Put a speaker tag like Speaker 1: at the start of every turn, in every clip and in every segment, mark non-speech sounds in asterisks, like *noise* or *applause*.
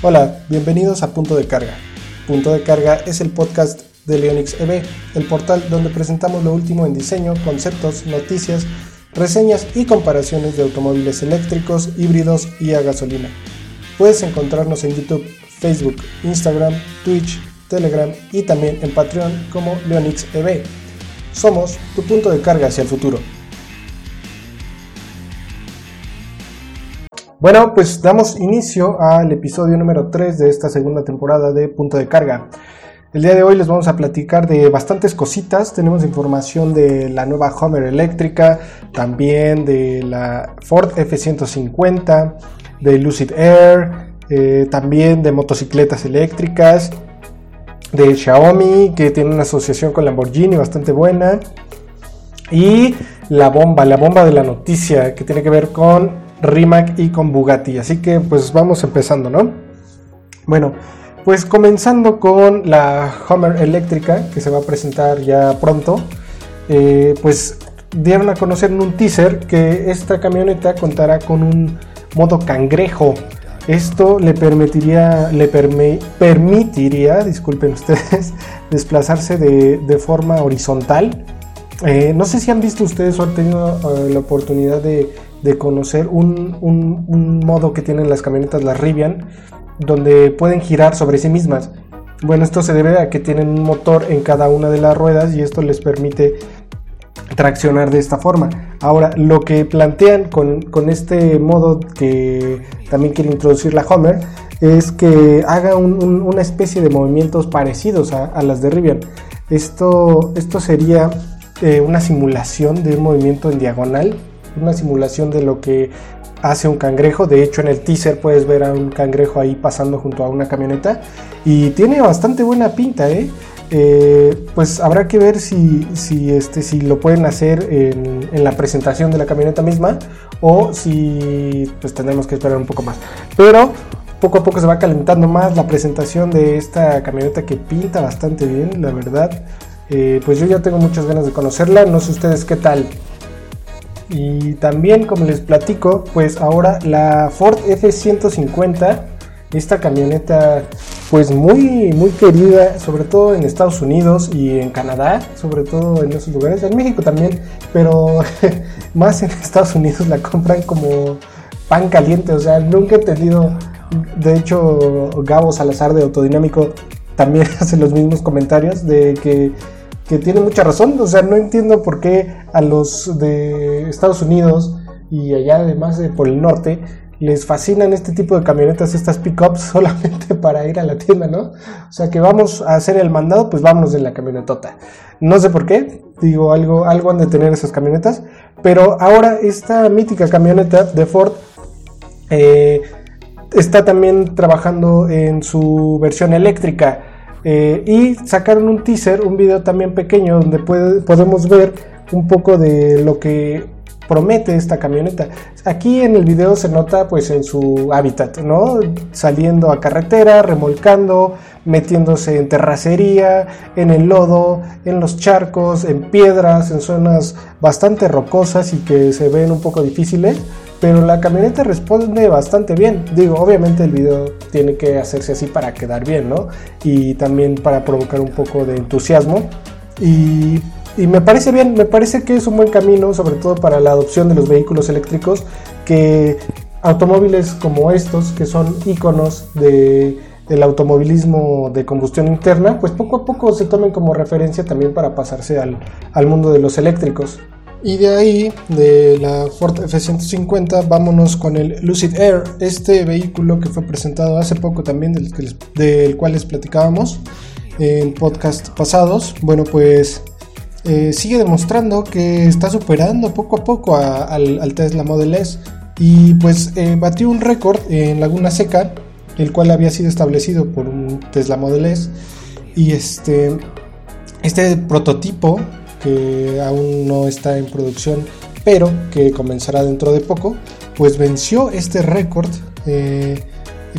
Speaker 1: Hola, bienvenidos a Punto de Carga. Punto de Carga es el podcast de Leonix EV, el portal donde presentamos lo último en diseño, conceptos, noticias, reseñas y comparaciones de automóviles eléctricos, híbridos y a gasolina. Puedes encontrarnos en YouTube, Facebook, Instagram, Twitch, Telegram y también en Patreon como Leonix EV. Somos tu punto de carga hacia el futuro. Bueno, pues damos inicio al episodio número 3 de esta segunda temporada de Punto de Carga. El día de hoy les vamos a platicar de bastantes cositas. Tenemos información de la nueva Homer eléctrica, también de la Ford F150, de Lucid Air, eh, también de motocicletas eléctricas, de Xiaomi, que tiene una asociación con Lamborghini bastante buena. Y la bomba, la bomba de la noticia, que tiene que ver con Rimac y con Bugatti. Así que pues vamos empezando, ¿no? Bueno, pues comenzando con la Hummer eléctrica que se va a presentar ya pronto. Eh, pues dieron a conocer en un teaser que esta camioneta contará con un modo cangrejo. Esto le permitiría, le permitiría, disculpen ustedes, *laughs* desplazarse de, forma horizontal. Eh, no sé si han visto ustedes o han tenido eh, la oportunidad de de conocer un, modo que tienen las camionetas, las Rivian, donde pueden girar sobre sí mismas. Bueno, esto se debe a que tienen un motor en cada una de las ruedas y esto les permite traccionar de esta forma. Ahora, lo que plantean con, este modo que también quiere introducir la Homer es que haga una especie de movimientos parecidos a, las de Rivian. Esto, esto sería eh, una simulación de un movimiento en diagonal una simulación de lo que hace un cangrejo. De hecho, en el teaser puedes ver a un cangrejo ahí pasando junto a una camioneta. Y tiene bastante buena pinta, ¿eh? eh pues habrá que ver si, si, este, si lo pueden hacer en, en, la presentación de la camioneta misma o si pues tendremos que esperar un poco más. Pero poco a poco se va calentando más la presentación de esta camioneta que pinta bastante bien, la verdad. Eh, pues yo ya tengo muchas ganas de conocerla, no sé ustedes qué tal. Y también, como les platico, pues ahora la Ford F-150, esta camioneta pues muy, muy querida, sobre todo en Estados Unidos y en Canadá, sobre todo en esos lugares, en México también, pero *laughs* más en Estados Unidos la compran como pan caliente, o sea, nunca he entendido, de hecho Gabo Salazar de Autodinámico también *laughs* hace los mismos comentarios de que que tiene mucha razón. O sea, no entiendo por qué a los de Estados Unidos y allá además de por el norte les fascinan este tipo de camionetas, estas pickups *laughs* solamente para ir a la tienda, ¿no? O sea, que vamos a hacer el mandado, pues vámonos en la camionetota. No sé por qué, digo, algo, algo han de tener esas camionetas, pero ahora esta mítica camioneta de Ford eh, está también trabajando en su versión eléctrica. Eh, y sacaron un teaser, un video también pequeño donde podemos ver un poco de lo que promete esta camioneta. Aquí en el video se nota pues en su hábitat, ¿no? Saliendo a carretera, remolcando, metiéndose en terracería, en el lodo, en los charcos, en piedras, en zonas bastante rocosas y que se ven un poco difíciles pero la camioneta responde bastante bien. Digo, obviamente el video tiene que hacerse así para quedar bien, ¿no? Y también para provocar un poco de entusiasmo. Y, me parece bien, me parece que es un buen camino, sobre todo para la adopción de los vehículos eléctricos, que automóviles como estos, que son iconos de, del automovilismo de combustión interna, pues poco a poco se tomen como referencia también para pasarse al, al mundo de los eléctricos. Y de ahí, de la Ford F-150, vámonos con el Lucid Air, este vehículo que fue presentado hace poco también, del, del cual les platicábamos en podcast pasados. Bueno, pues eh, sigue demostrando que está superando poco a poco al, Tesla Model S y pues eh, batió un récord en Laguna Seca, el cual había sido establecido por un Tesla Model S. Y este, este prototipo que aún no está en producción, pero que comenzará dentro de poco, pues venció este récord, eh,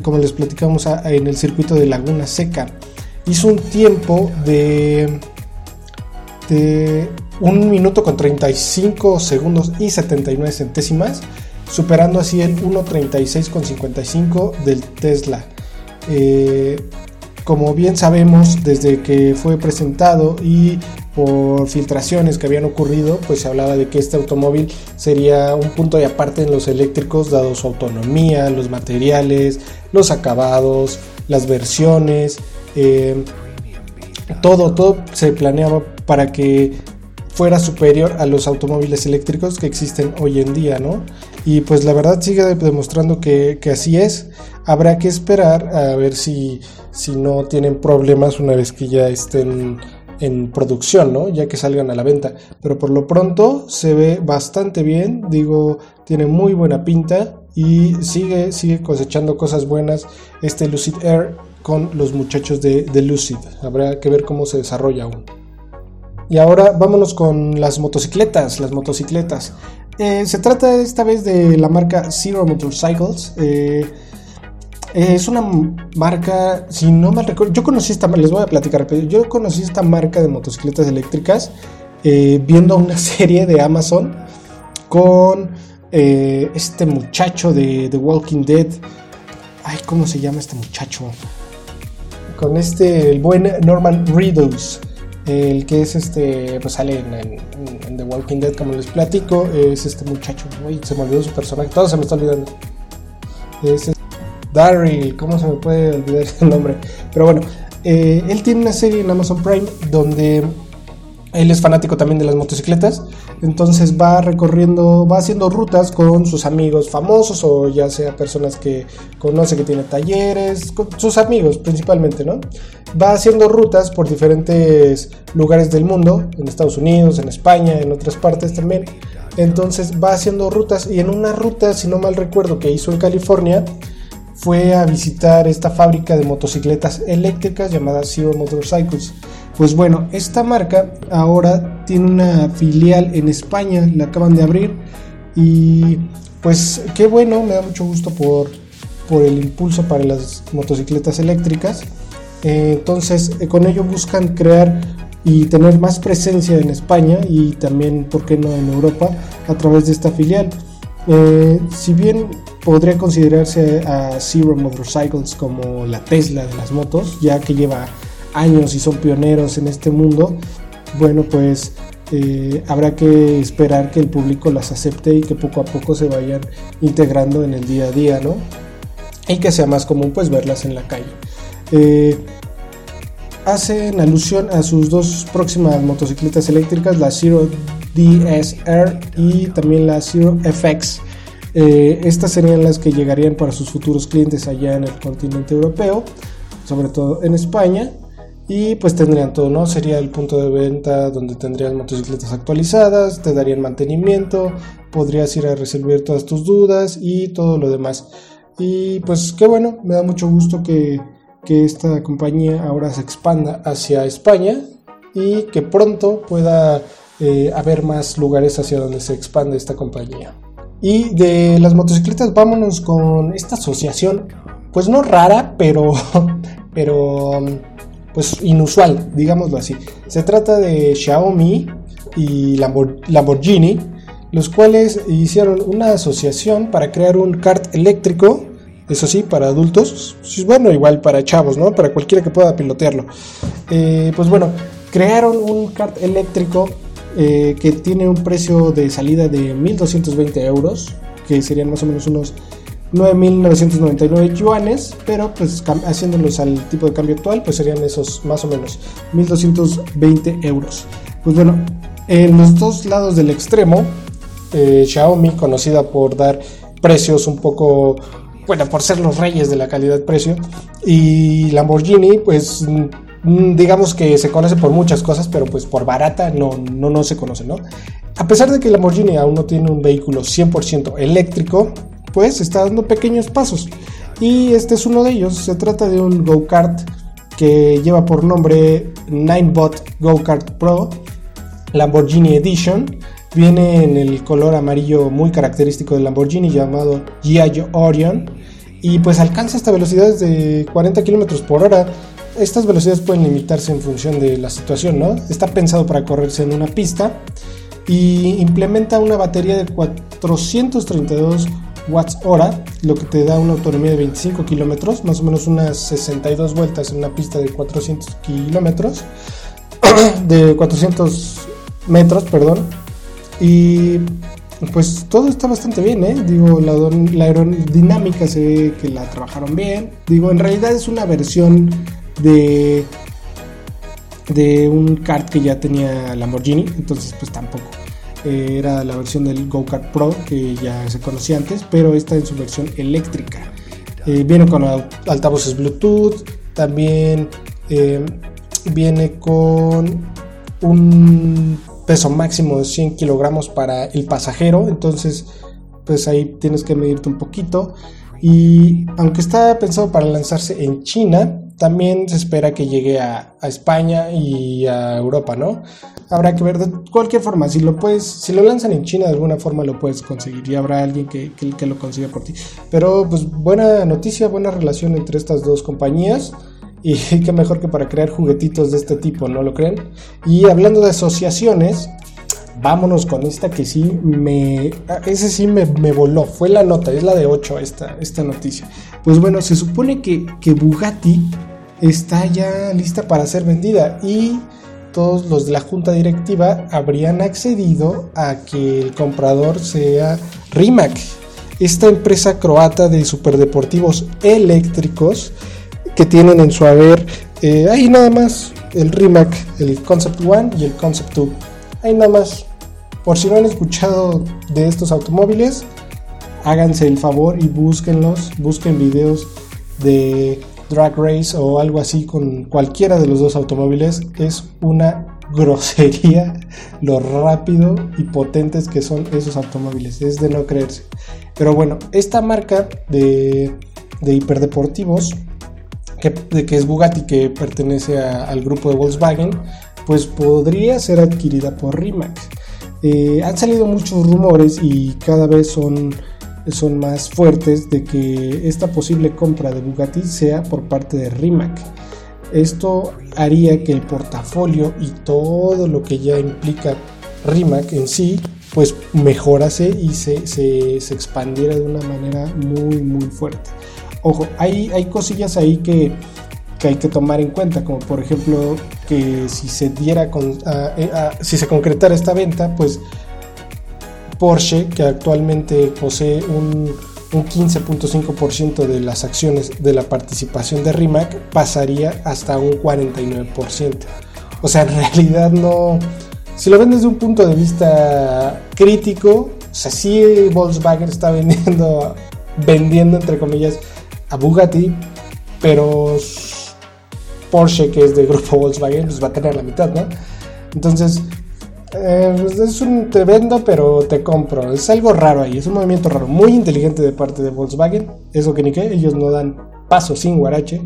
Speaker 1: como les platicamos en el circuito de Laguna Seca. Hizo un tiempo de, de 1 minuto con 35 segundos y 79 centésimas, superando así el 1.36 con 55 del Tesla. Eh, como bien sabemos, desde que fue presentado y por filtraciones que habían ocurrido, pues se hablaba de que este automóvil sería un punto de aparte en los eléctricos, dado su autonomía, los materiales, los acabados, las versiones, eh, todo, todo se planeaba para que fuera superior a los automóviles eléctricos que existen hoy en día, ¿no? Y pues la verdad sigue demostrando que, que así es. Habrá que esperar a ver si, si no tienen problemas una vez que ya estén en producción, ¿no? Ya que salgan a la venta. Pero por lo pronto se ve bastante bien, digo, tiene muy buena pinta y sigue, sigue cosechando cosas buenas este Lucid Air con los muchachos de, Lucid. Habrá que ver cómo se desarrolla aún. Y ahora vámonos con las motocicletas, las motocicletas. Eh, se trata esta vez de la marca Zero Motorcycles. Eh, es una marca, si no mal recuerdo, yo conocí esta, les voy a platicar, pero yo conocí esta marca de motocicletas eléctricas eh, viendo una *laughs* serie de Amazon con este muchacho de The Walking Dead. Ay, ¿cómo se llama este muchacho? Con este, el buen Norman Reedus. El que es este, pues sale en, The Walking Dead, como les platico, es este muchacho. Uy, se me olvidó su personaje, todo se me está olvidando. Es Daryl, ¿cómo se me puede olvidar el nombre? Pero bueno, eh, él tiene una serie en Amazon Prime donde él es fanático también de las motocicletas, entonces va recorriendo, va haciendo rutas con sus amigos famosos o ya sea personas que conoce que tiene talleres, con sus amigos principalmente, ¿no? Va haciendo rutas por diferentes lugares del mundo, en Estados Unidos, en España, en otras partes también. Entonces va haciendo rutas y en una ruta, si no mal recuerdo, que hizo en California, fue a visitar esta fábrica de motocicletas eléctricas llamada Zero Motorcycles. Pues bueno, esta marca ahora tiene una filial en España, la acaban de abrir y pues qué bueno, me da mucho gusto por, por el impulso para las motocicletas eléctricas. Eh, entonces, eh, con ello buscan crear y tener más presencia en España y también, ¿por qué no, en Europa a través de esta filial? Eh, si bien podría considerarse a Zero Motorcycles como la Tesla de las motos, ya que lleva años y son pioneros en este mundo, bueno, pues eh, habrá que esperar que el público las acepte y que poco a poco se vayan integrando en el día a día, ¿no? Y que sea más común pues verlas en la calle. Eh, hacen alusión a sus dos próximas motocicletas eléctricas, la Zero DSR y también la Zero FX. Eh, estas serían las que llegarían para sus futuros clientes allá en el continente europeo, sobre todo en España. Y pues tendrían todo, ¿no? Sería el punto de venta donde tendrías motocicletas actualizadas, te darían mantenimiento, podrías ir a resolver todas tus dudas y todo lo demás. Y pues qué bueno, me da mucho gusto que, esta compañía ahora se expanda hacia España y que pronto pueda eh, haber más lugares hacia donde se expande esta compañía. Y de las motocicletas vámonos con esta asociación, pues no rara, pero, *laughs* pero pues inusual, digámoslo así. Se trata de Xiaomi y Lamborghini, los cuales hicieron una asociación para crear un kart eléctrico, eso sí, para adultos, bueno, igual para chavos, ¿no? Para cualquiera que pueda pilotearlo. Eh, pues bueno, crearon un kart eléctrico eh, que tiene un precio de salida de 1.220 euros, que serían más o menos unos 9.999 yuanes, pero pues haciéndolos al tipo de cambio actual, pues serían esos más o menos 1.220 euros. Pues bueno, en los dos lados del extremo, eh, Xiaomi, conocida por dar precios un poco, bueno, por ser los reyes de la calidad-precio, y Lamborghini, pues digamos que se conoce por muchas cosas, pero pues por barata no, no, no se conoce, ¿no? A pesar de que Lamborghini aún no tiene un vehículo 100% eléctrico, pues está dando pequeños pasos. Y este es uno de ellos. Se trata de un go-kart que lleva por nombre Ninebot Go-Kart Pro Lamborghini Edition. Viene en el color amarillo muy característico del Lamborghini llamado Giaggio Orion. Y pues alcanza hasta velocidades de 40 km por hora. Estas velocidades pueden limitarse en función de la situación, ¿no? Está pensado para correrse en una pista y implementa una batería de 432 watts hora lo que te da una autonomía de 25 kilómetros, más o menos unas 62 vueltas en una pista de 400 kilómetros, *clears throat* de 400 metros, perdón. Y pues todo está bastante bien, ¿eh? Digo, la, la, aerodinámica se ve que la trabajaron bien. Digo, en realidad es una versión de de un kart que ya tenía Lamborghini, entonces pues tampoco. Eh, era la versión del Go-Kart Pro que ya se conocía antes, pero esta en su versión eléctrica. Eh, viene con altavoces Bluetooth, también eh, viene con un peso máximo de 100 kilogramos para el pasajero, entonces pues ahí tienes que medirte un poquito. Y aunque está pensado para lanzarse en China, también se espera que llegue a, España y a Europa, ¿no? Habrá que ver de cualquier forma, si lo puedes, si lo lanzan en China de alguna forma lo puedes conseguir y habrá alguien que, que, lo consiga por ti. Pero pues buena noticia, buena relación entre estas dos compañías y *laughs* qué mejor que para crear juguetitos de este tipo, ¿no lo creen? Y hablando de asociaciones, vámonos con esta que sí me. Ese sí me, voló. Fue la nota, es la de 8 esta, esta noticia. Pues bueno, se supone que, que Bugatti está ya lista para ser vendida y todos los de la junta directiva habrían accedido a que el comprador sea Rimac, esta empresa croata de superdeportivos eléctricos que tienen en su haber eh, ahí nada más el Rimac, el Concept One y el Concept 2. Ahí nada más. Por si no han escuchado de estos automóviles, háganse el favor y búsquenlos, busquen videos de drag race o algo así con cualquiera de los dos automóviles es una grosería *laughs* lo rápido y potentes que son esos automóviles. Es de no creerse. Pero bueno, esta marca de, de hiperdeportivos, que, de que es Bugatti, que pertenece al grupo de Volkswagen, pues podría ser adquirida por Rimac. Eh, han salido muchos rumores y cada vez son son más fuertes de que esta posible compra de Bugatti sea por parte de Rimac. Esto haría que el portafolio y todo lo que ya implica Rimac en sí, pues mejorase y se, se, expandiera de una manera muy, muy fuerte. Ojo, hay, hay cosillas ahí que, que hay que tomar en cuenta, como por ejemplo que si se diera con, eh, si se concretara esta venta, pues Porsche, que actualmente posee un, 15.5% de las acciones de la participación de Rimac, pasaría hasta un 49%. O sea, en *laughs* realidad no... Si lo ven desde un punto de vista crítico, o sea, sí Volkswagen está vendiendo, vendiendo entre comillas, a Bugatti, pero Porsche, que es del grupo Volkswagen, pues va a tener la mitad, ¿no? Entonces, eh, pues, es un te vendo, pero te compro. Es algo raro ahí, es un movimiento raro, muy inteligente de parte de Volkswagen. Eso que ni que ellos no dan paso sin guarache.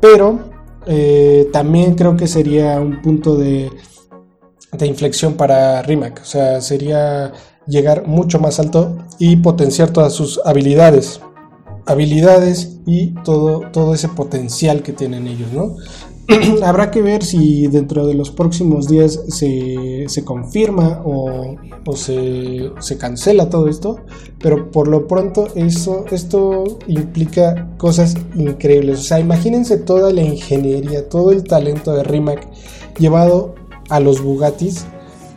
Speaker 1: Pero eh, también creo que sería un punto de, de inflexión para Rimac. O sea, sería llegar mucho más alto y potenciar todas sus habilidades. Habilidades y todo, todo ese potencial que tienen ellos, ¿no? Habrá que ver si dentro de los próximos días se, confirma o, se, cancela todo esto, pero por lo pronto eso, esto implica cosas increíbles. O sea, imagínense toda la ingeniería, todo el talento de Rimac llevado a los Bugattis.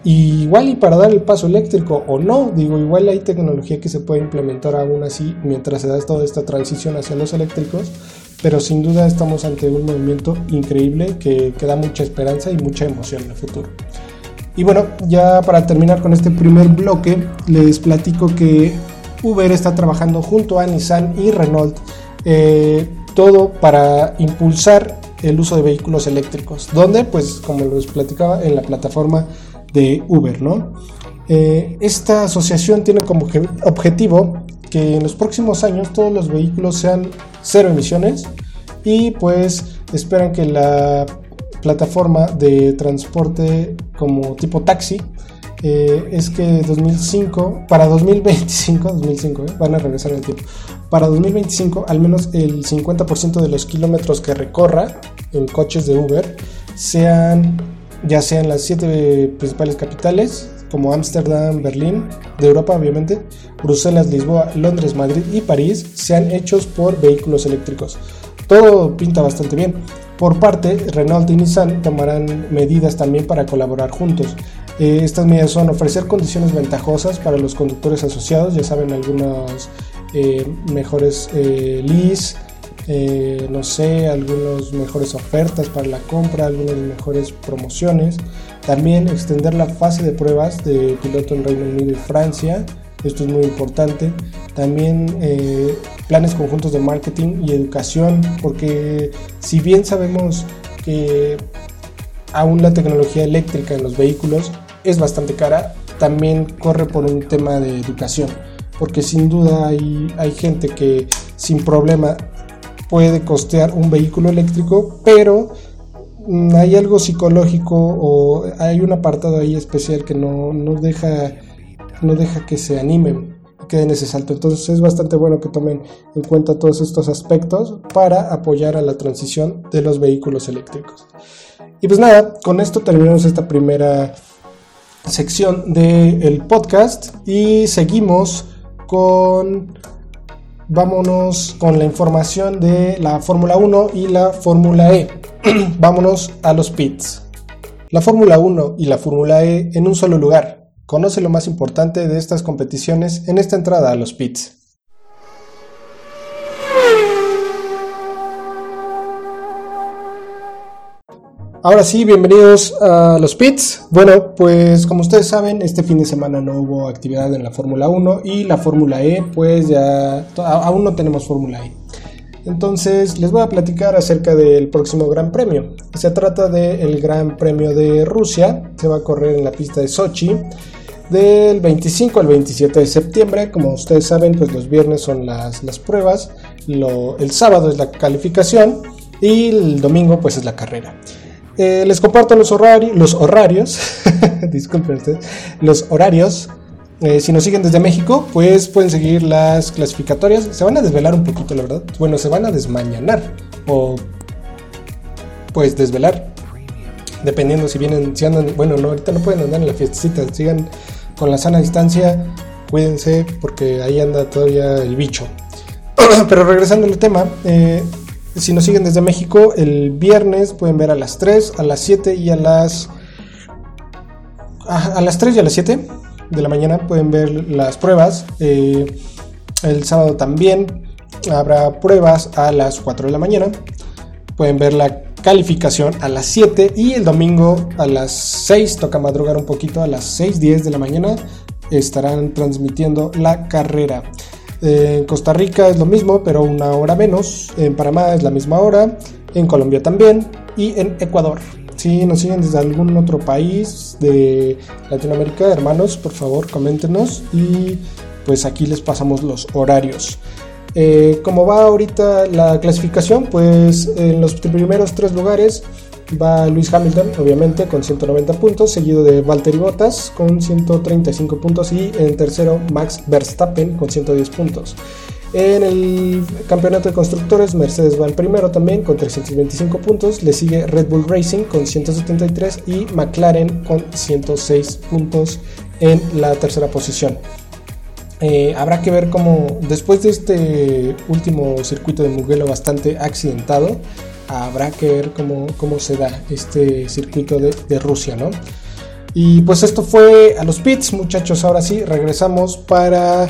Speaker 1: igual y para dar el paso eléctrico o no, digo, igual hay tecnología que se puede implementar aún así mientras se da toda esta transición hacia los eléctricos pero sin duda estamos ante un movimiento increíble que, da mucha esperanza y mucha emoción en el futuro. Y bueno, ya para terminar con este primer bloque, les platico que Uber está trabajando junto a Nissan y Renault, eh, todo para impulsar el uso de vehículos eléctricos, donde pues como les platicaba en la plataforma de Uber, ¿no? Eh, esta asociación tiene como objetivo que en los próximos años todos los vehículos sean cero emisiones y pues esperan que la plataforma de transporte como tipo taxi eh, es que 2005 para 2025 2005 eh, van a regresar el tiempo. Para 2025 al menos el 50% de los kilómetros que recorra en coches de Uber sean ya sean las siete principales capitales, como Ámsterdam, Berlín, de Europa obviamente, Bruselas, Lisboa, Londres, Madrid y París, sean hechos por vehículos eléctricos. Todo pinta bastante bien. Por parte, Renault y Nissan tomarán medidas también para colaborar juntos. Eh, estas medidas son ofrecer condiciones ventajosas para los conductores asociados, ya saben, algunos eh, mejores eh, eh, no sé, algunas mejores ofertas para la compra, algunas mejores promociones. También extender la fase de pruebas de piloto en Reino Unido y Francia. Esto es muy importante. También eh, planes conjuntos de marketing y educación, porque si bien sabemos que aún la tecnología eléctrica en los vehículos es bastante cara, también corre por un tema de educación, porque sin duda hay, hay gente que sin problema puede costear un vehículo eléctrico, pero mm, hay algo psicológico o hay un apartado ahí especial que no, deja, no deja que se animen, que en ese salto. Entonces es bastante bueno que tomen en cuenta todos estos aspectos para apoyar a la transición de los vehículos eléctricos. Y pues nada, con esto terminamos esta primera sección del podcast y seguimos con vámonos con la información de la Fórmula 1 y la Fórmula E. *clears throat* vámonos a los pits. La Fórmula 1 y la Fórmula E en un solo lugar. Conoce lo más importante de estas competiciones en esta entrada a los pits. Ahora sí, bienvenidos a los pits. Bueno, pues como ustedes saben, este fin de semana no hubo actividad en la Fórmula 1 y la Fórmula E, pues ya aún no tenemos Fórmula E. Entonces les voy a platicar acerca del próximo Gran Premio. Se trata del Gran Premio de Rusia, se va a correr en la pista de Sochi del 25 al 27 de septiembre. Como ustedes saben, pues los viernes son las, las pruebas, el sábado es la calificación y el domingo pues es la carrera. Eh, les comparto los, horarios, los horarios, *laughs* disculpen ustedes, los horarios. Eh, si nos siguen desde México, pues pueden seguir las clasificatorias. Se van a desvelar un poquito, la verdad. Bueno, se van a desmañanar o pues desvelar. Dependiendo si vienen, si andan, bueno, no, ahorita no pueden andar en la fiestecita, sigan con la sana distancia, cuídense porque ahí anda todavía el bicho. *clears throat* Pero regresando al tema, eh, si nos siguen desde México, el viernes pueden ver a las 3, a las 7 y a las... A, las 3 y a las 7 de la mañana pueden ver las pruebas. Eh, el sábado también habrá pruebas a las 4 de la mañana. Pueden ver la calificación a las 7 y el domingo a las 6, toca madrugar un poquito, a las 6.10 de la mañana estarán transmitiendo la carrera. En Costa Rica es lo mismo, pero una hora menos. En Panamá es la misma hora. En Colombia también. Y en Ecuador. Si nos siguen desde algún otro país de Latinoamérica, hermanos, por favor, coméntenos. Y pues aquí les pasamos los horarios. Eh, como va ahorita la clasificación, pues en los primeros tres lugares va Luis Hamilton, obviamente, con 190 puntos, seguido de Valtteri Bottas con 135 puntos y en tercero Max Verstappen con 110 puntos. En el campeonato de constructores, Mercedes va al primero también con 325 puntos. Le sigue Red Bull Racing con 173 y McLaren con 106 puntos en la tercera posición. Eh, habrá que ver cómo, después de este último circuito de Mugello bastante accidentado, habrá que ver cómo, cómo se da este circuito de, Rusia, ¿no? Y pues esto fue a los pits, muchachos. Ahora sí, regresamos para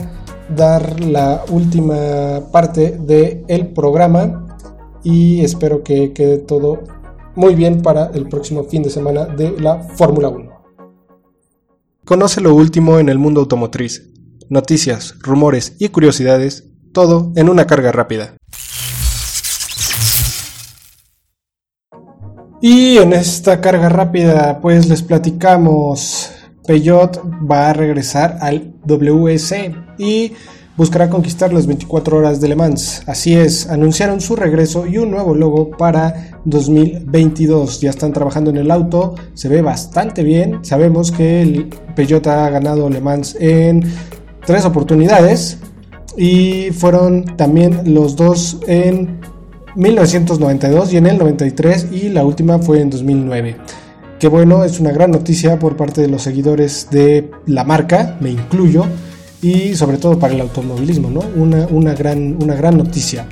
Speaker 1: dar la última parte del el programa y espero que quede todo muy bien para el próximo fin de semana de la Fórmula 1. Conoce lo último en el mundo automotriz. Noticias, rumores y curiosidades, todo en una carga rápida. Y en esta carga rápida, pues les platicamos, Peugeot va a regresar al WC y buscará conquistar las 24 horas de Le Mans. Así es, anunciaron su regreso y un nuevo logo para 2022. Ya están trabajando en el auto, se ve bastante bien. Sabemos que el Peugeot ha ganado Le Mans en tres oportunidades y fueron también los dos en 1992 y en el 93 y la última fue en 2009. qué bueno, es una gran noticia por parte de los seguidores de la marca, me incluyo, y sobre todo para el automovilismo, ¿no? Una, una, gran, una gran noticia.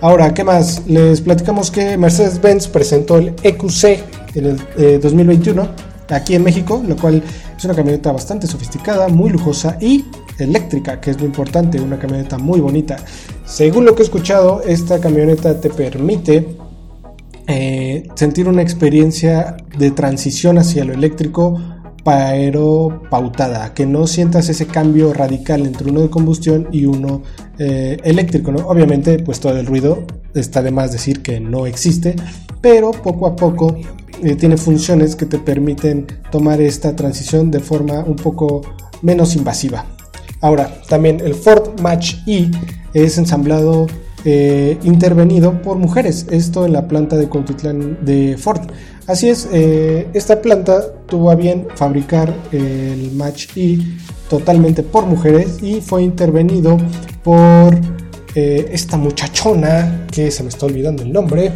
Speaker 1: Ahora, ¿qué más? Les platicamos que Mercedes-Benz presentó el EQC en el 2021 eh, aquí en México, lo cual es una camioneta bastante sofisticada, muy lujosa y eléctrica, que es lo importante, una camioneta muy bonita. Según lo que he escuchado, esta camioneta te permite eh, sentir una experiencia de transición hacia lo eléctrico pero pautada, que no sientas ese cambio radical entre uno de combustión y uno eh, eléctrico. Obviamente, pues todo el ruido está de más decir que no existe, pero poco a poco eh, tiene funciones que te permiten tomar esta transición de forma un poco menos invasiva. Ahora, también el Ford Match E es ensamblado eh, intervenido por mujeres, esto en la planta de Cuautitlán de Ford. Así es, eh, esta planta tuvo a bien fabricar el Match E totalmente por mujeres y fue intervenido por esta muchachona que se me está olvidando el nombre,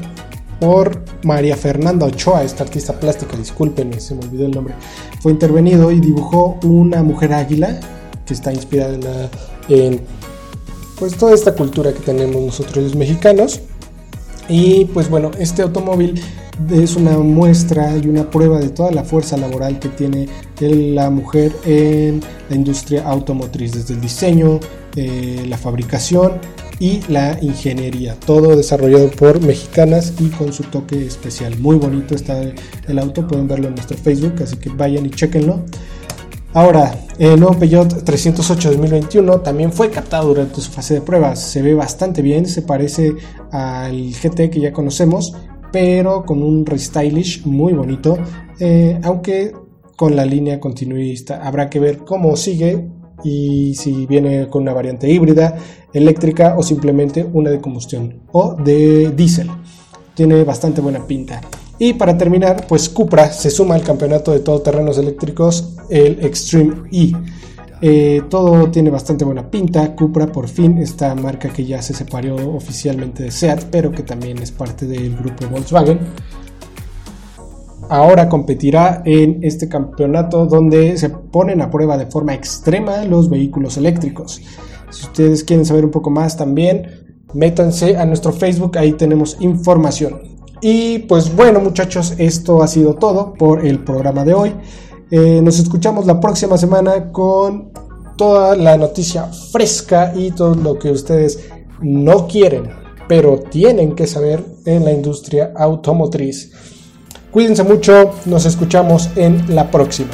Speaker 1: por María Fernanda Ochoa, esta artista plástica, discúlpenme, se me olvidó el nombre, fue intervenido y dibujó una mujer águila que está inspirada en, pues toda esta cultura que tenemos nosotros los mexicanos. Y pues bueno, este automóvil es una muestra y una prueba de toda la fuerza laboral que tiene la mujer en la industria automotriz, desde el diseño, eh, la fabricación y la ingeniería. Todo desarrollado por mexicanas y con su toque especial. Muy bonito está el auto, pueden verlo en nuestro Facebook, así que vayan y chequenlo. Ahora, el nuevo Peugeot 308 2021 también fue captado durante su fase de pruebas. Se ve bastante bien, se parece al GT que ya conocemos, pero con un restylish muy bonito, eh, aunque con la línea continuista. Habrá que ver cómo sigue y si viene con una variante híbrida, eléctrica o simplemente una de combustión o de diésel. Tiene bastante buena pinta. Y para terminar, pues Cupra se suma al campeonato de todoterrenos eléctricos, el Extreme E. Eh, todo tiene bastante buena pinta. Cupra, por fin, esta marca que ya se separó oficialmente de SEAT, pero que también es parte del grupo Volkswagen ahora competirá en este campeonato donde se ponen a prueba de forma extrema los vehículos eléctricos. Si ustedes quieren saber un poco más también, métanse a nuestro Facebook, ahí tenemos información. Y pues bueno muchachos, esto ha sido todo por el programa de hoy. Eh, nos escuchamos la próxima semana con toda la noticia fresca y todo lo que ustedes no quieren, pero tienen que saber en la industria automotriz. Cuídense mucho, nos escuchamos en la próxima.